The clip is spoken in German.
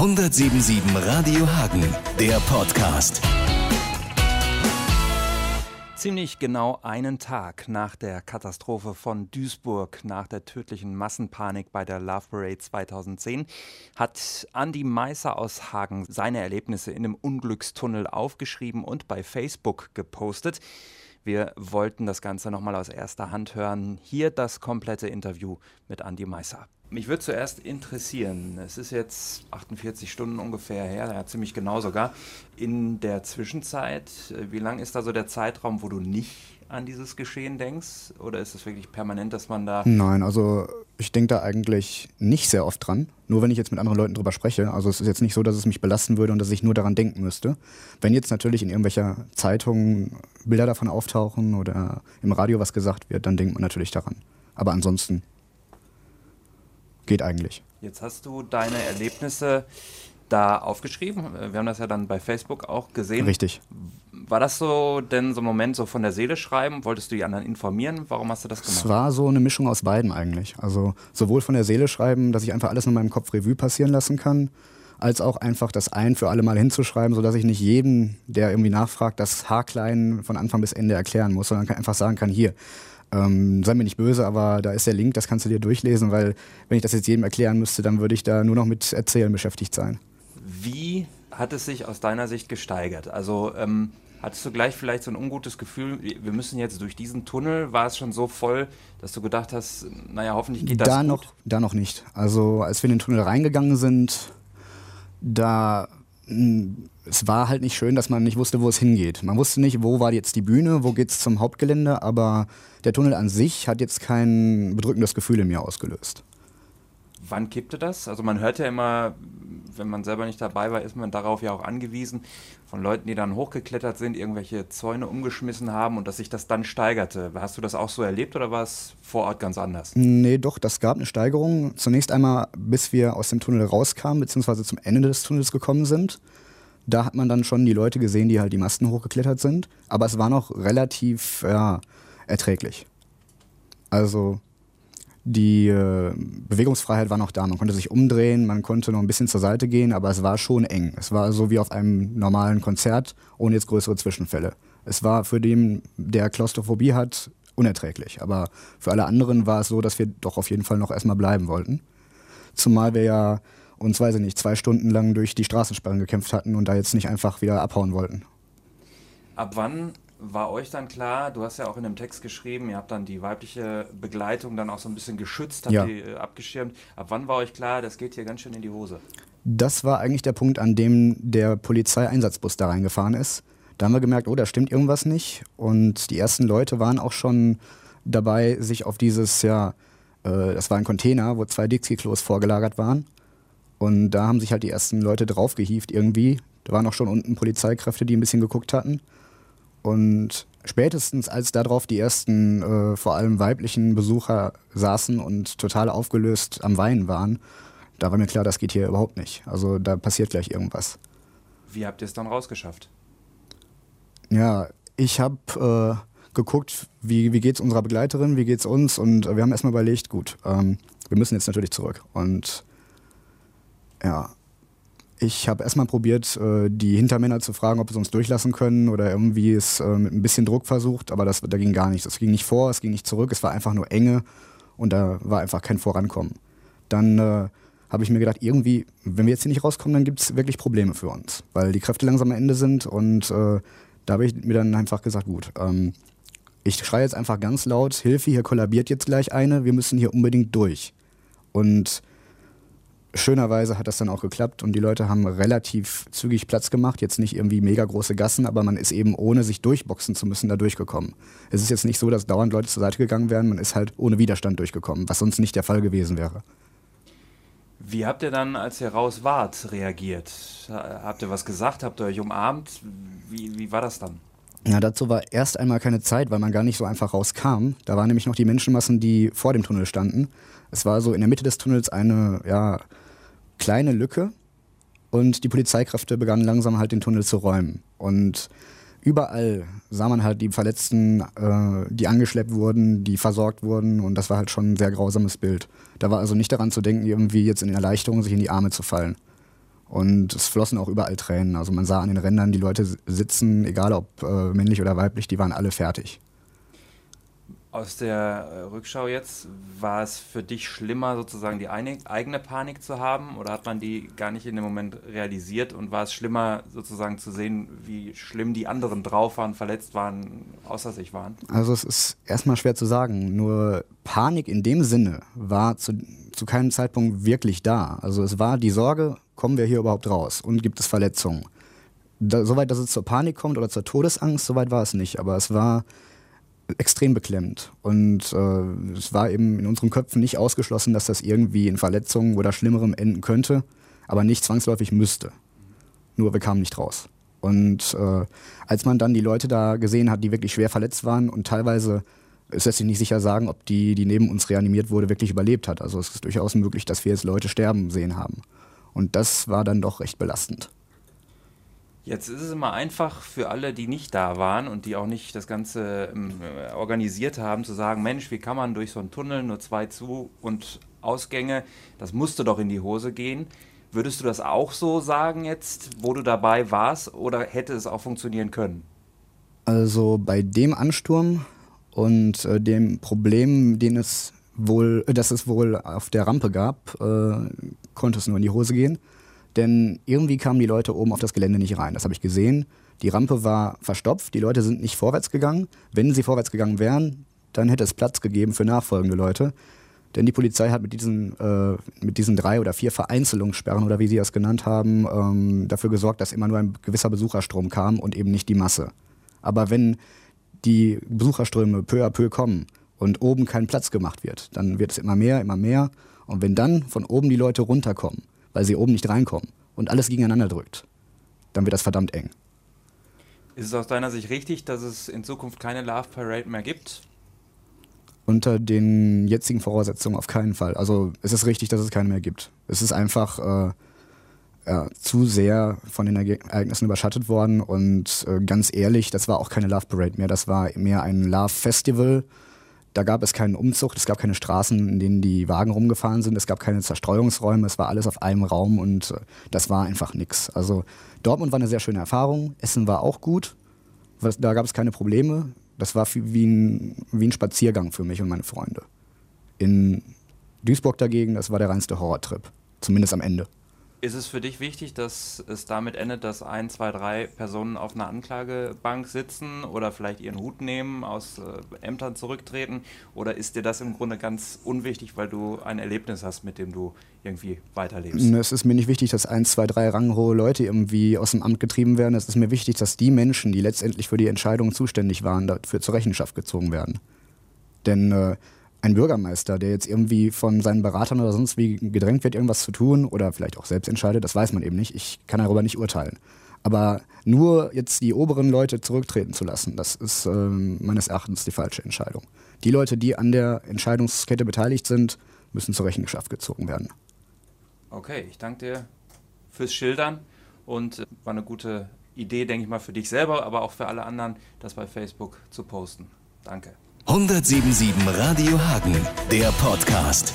177 Radio Hagen, der Podcast. Ziemlich genau einen Tag nach der Katastrophe von Duisburg, nach der tödlichen Massenpanik bei der Love Parade 2010, hat Andy Meisser aus Hagen seine Erlebnisse in dem Unglückstunnel aufgeschrieben und bei Facebook gepostet. Wir wollten das Ganze nochmal aus erster Hand hören. Hier das komplette Interview mit Andy Meisser. Mich würde zuerst interessieren, es ist jetzt 48 Stunden ungefähr her, ja, ziemlich genau sogar. In der Zwischenzeit, äh, wie lang ist da so der Zeitraum, wo du nicht an dieses Geschehen denkst? Oder ist es wirklich permanent, dass man da. Nein, also ich denke da eigentlich nicht sehr oft dran. Nur wenn ich jetzt mit anderen Leuten drüber spreche. Also es ist jetzt nicht so, dass es mich belasten würde und dass ich nur daran denken müsste. Wenn jetzt natürlich in irgendwelcher Zeitung Bilder davon auftauchen oder im Radio was gesagt wird, dann denkt man natürlich daran. Aber ansonsten geht eigentlich. Jetzt hast du deine Erlebnisse da aufgeschrieben. Wir haben das ja dann bei Facebook auch gesehen. Richtig. War das so denn so ein Moment so von der Seele schreiben? Wolltest du die anderen informieren? Warum hast du das gemacht? Es war so eine Mischung aus beiden eigentlich. Also sowohl von der Seele schreiben, dass ich einfach alles in meinem Kopf Revue passieren lassen kann, als auch einfach das ein für alle Mal hinzuschreiben, sodass ich nicht jedem, der irgendwie nachfragt, das Haarklein von Anfang bis Ende erklären muss, sondern einfach sagen kann, hier, ähm, sei mir nicht böse, aber da ist der Link, das kannst du dir durchlesen, weil wenn ich das jetzt jedem erklären müsste, dann würde ich da nur noch mit Erzählen beschäftigt sein. Wie hat es sich aus deiner Sicht gesteigert? Also ähm, hattest du gleich vielleicht so ein ungutes Gefühl, wir müssen jetzt durch diesen Tunnel? War es schon so voll, dass du gedacht hast, naja, hoffentlich geht das da gut? Noch, da noch nicht. Also als wir in den Tunnel reingegangen sind, da es war halt nicht schön, dass man nicht wusste, wo es hingeht. Man wusste nicht, wo war jetzt die Bühne, wo geht es zum Hauptgelände, aber der Tunnel an sich hat jetzt kein bedrückendes Gefühl in mir ausgelöst. Wann kippte das? Also man hört ja immer, wenn man selber nicht dabei war, ist man darauf ja auch angewiesen, von Leuten, die dann hochgeklettert sind, irgendwelche Zäune umgeschmissen haben und dass sich das dann steigerte. Hast du das auch so erlebt oder war es vor Ort ganz anders? Nee, doch, das gab eine Steigerung. Zunächst einmal, bis wir aus dem Tunnel rauskamen, beziehungsweise zum Ende des Tunnels gekommen sind. Da hat man dann schon die Leute gesehen, die halt die Masten hochgeklettert sind. Aber es war noch relativ ja, erträglich. Also die äh, Bewegungsfreiheit war noch da. Man konnte sich umdrehen, man konnte noch ein bisschen zur Seite gehen, aber es war schon eng. Es war so wie auf einem normalen Konzert, ohne jetzt größere Zwischenfälle. Es war für den, der Klaustrophobie hat, unerträglich. Aber für alle anderen war es so, dass wir doch auf jeden Fall noch erstmal bleiben wollten. Zumal wir ja uns, weiß ich nicht, zwei Stunden lang durch die Straßensperren gekämpft hatten und da jetzt nicht einfach wieder abhauen wollten. Ab wann war euch dann klar, du hast ja auch in dem Text geschrieben, ihr habt dann die weibliche Begleitung dann auch so ein bisschen geschützt, habt Ja. die äh, abgeschirmt. Ab wann war euch klar, das geht hier ganz schön in die Hose? Das war eigentlich der Punkt, an dem der Polizeieinsatzbus da reingefahren ist. Da haben wir gemerkt, oh, da stimmt irgendwas nicht. Und die ersten Leute waren auch schon dabei, sich auf dieses, ja, äh, das war ein Container, wo zwei Dixie-Klos vorgelagert waren. Und da haben sich halt die ersten Leute draufgehievt irgendwie. Da waren auch schon unten Polizeikräfte, die ein bisschen geguckt hatten. Und spätestens als darauf die ersten, äh, vor allem weiblichen Besucher saßen und total aufgelöst am Weinen waren, da war mir klar, das geht hier überhaupt nicht. Also da passiert gleich irgendwas. Wie habt ihr es dann rausgeschafft? Ja, ich habe äh, geguckt, wie, wie geht's unserer Begleiterin, wie geht's uns und wir haben erstmal überlegt, gut, ähm, wir müssen jetzt natürlich zurück. Und ja, ich habe erstmal probiert, äh, die Hintermänner zu fragen, ob sie uns durchlassen können oder irgendwie es äh, mit ein bisschen Druck versucht, aber das, da ging gar nichts. Es ging nicht vor, es ging nicht zurück, es war einfach nur enge und da war einfach kein Vorankommen. Dann äh, habe ich mir gedacht, irgendwie, wenn wir jetzt hier nicht rauskommen, dann gibt es wirklich Probleme für uns, weil die Kräfte langsam am Ende sind und äh, da habe ich mir dann einfach gesagt, gut, ähm, ich schreie jetzt einfach ganz laut, Hilfe, hier kollabiert jetzt gleich eine, wir müssen hier unbedingt durch. Und schönerweise hat das dann auch geklappt und die Leute haben relativ zügig Platz gemacht. Jetzt nicht irgendwie mega große Gassen, aber man ist eben ohne sich durchboxen zu müssen da durchgekommen. Es ist jetzt nicht so, dass dauernd Leute zur Seite gegangen wären, man ist halt ohne Widerstand durchgekommen, was sonst nicht der Fall gewesen wäre. Wie habt ihr dann, als ihr raus wart, reagiert? Habt ihr was gesagt? Habt ihr euch umarmt? Wie, wie war das dann? Ja, dazu war erst einmal keine Zeit, weil man gar nicht so einfach rauskam. Da waren nämlich noch die Menschenmassen, die vor dem Tunnel standen. Es war so in der Mitte des Tunnels eine ja, kleine Lücke und die Polizeikräfte begannen langsam halt den Tunnel zu räumen. Und überall sah man halt die Verletzten, äh, die angeschleppt wurden, die versorgt wurden und das war halt schon ein sehr grausames Bild. Da war also nicht daran zu denken, irgendwie jetzt in Erleichterung sich in die Arme zu fallen. Und es flossen auch überall Tränen. Also man sah an den Rändern die Leute sitzen, egal ob äh, männlich oder weiblich, die waren alle fertig. Aus der äh, Rückschau jetzt, war es für dich schlimmer, sozusagen die eigene Panik zu haben oder hat man die gar nicht in dem Moment realisiert und war es schlimmer, sozusagen zu sehen, wie schlimm die anderen drauf waren, verletzt waren, außer sich waren? Also es ist erstmal schwer zu sagen, nur Panik in dem Sinne war zu, zu keinem Zeitpunkt wirklich da. Also es war die Sorge, kommen wir hier überhaupt raus und gibt es Verletzungen? Da, soweit, dass es zur Panik kommt oder zur Todesangst, soweit war es nicht, aber es war extrem beklemmt. Und äh, es war eben in unseren Köpfen nicht ausgeschlossen, dass das irgendwie in Verletzungen oder Schlimmerem enden könnte, aber nicht zwangsläufig müsste. Nur wir kamen nicht raus. Und äh, als man dann die Leute da gesehen hat, die wirklich schwer verletzt waren und teilweise, es lässt sich nicht sicher sagen, ob die, die neben uns reanimiert wurde, wirklich überlebt hat. Also es ist durchaus möglich, dass wir jetzt Leute sterben sehen haben. Und das war dann doch recht belastend. Jetzt ist es immer einfach für alle, die nicht da waren und die auch nicht das Ganze ähm, organisiert haben, zu sagen, Mensch, wie kann man durch so einen Tunnel nur zwei Zu- und Ausgänge, das musste doch in die Hose gehen. Würdest du das auch so sagen jetzt, wo du dabei warst, oder hätte es auch funktionieren können? Also bei dem Ansturm und äh, dem Problem, den es wohl, äh, das es wohl auf der Rampe gab, äh, konnte es nur in die Hose gehen. Denn irgendwie kamen die Leute oben auf das Gelände nicht rein. Das habe ich gesehen. Die Rampe war verstopft, die Leute sind nicht vorwärts gegangen. Wenn sie vorwärts gegangen wären, dann hätte es Platz gegeben für nachfolgende Leute. Denn die Polizei hat mit diesen, äh, mit diesen drei oder vier Vereinzelungssperren oder wie sie das genannt haben, ähm, dafür gesorgt, dass immer nur ein gewisser Besucherstrom kam und eben nicht die Masse. Aber wenn die Besucherströme peu à peu kommen und oben kein Platz gemacht wird, dann wird es immer mehr, immer mehr. Und wenn dann von oben die Leute runterkommen, weil sie oben nicht reinkommen und alles gegeneinander drückt, dann wird das verdammt eng. Ist es aus deiner Sicht richtig, dass es in Zukunft keine Love Parade mehr gibt? Unter den jetzigen Voraussetzungen auf keinen Fall. Also es ist richtig, dass es keine mehr gibt. Es ist einfach äh, ja, zu sehr von den Ereignissen überschattet worden und äh, ganz ehrlich, das war auch keine Love Parade mehr, das war mehr ein Love Festival da gab es keinen Umzug, es gab keine Straßen, in denen die Wagen rumgefahren sind, es gab keine Zerstreuungsräume, es war alles auf einem Raum und äh, das war einfach nichts. Also Dortmund war eine sehr schöne Erfahrung, Essen war auch gut, da gab es keine Probleme. Das war wie ein, wie ein Spaziergang für mich und meine Freunde. In Duisburg dagegen, das war der reinste Horrortrip, zumindest am Ende. Ist es für dich wichtig, dass es damit endet, dass ein, zwei, drei Personen auf einer Anklagebank sitzen oder vielleicht ihren Hut nehmen, aus äh, Ämtern zurücktreten? Oder ist dir das im Grunde ganz unwichtig, weil du ein Erlebnis hast, mit dem du irgendwie weiterlebst? Es ist mir nicht wichtig, dass ein, zwei, drei ranghohe Leute irgendwie aus dem Amt getrieben werden. Es ist mir wichtig, dass die Menschen, die letztendlich für die Entscheidungen zuständig waren, dafür zur Rechenschaft gezogen werden. Denn äh, ein Bürgermeister, der jetzt irgendwie von seinen Beratern oder sonst wie gedrängt wird, irgendwas zu tun oder vielleicht auch selbst entscheidet, das weiß man eben nicht. Ich kann darüber nicht urteilen. Aber nur jetzt die oberen Leute zurücktreten zu lassen, das ist äh, meines Erachtens die falsche Entscheidung. Die Leute, die an der Entscheidungskette beteiligt sind, müssen zur Rechenschaft gezogen werden. Okay, ich danke dir fürs Schildern und war eine gute Idee, denke ich mal, für dich selber, aber auch für alle anderen, das bei Facebook zu posten. Danke. 1077 Radio Hagen, der Podcast.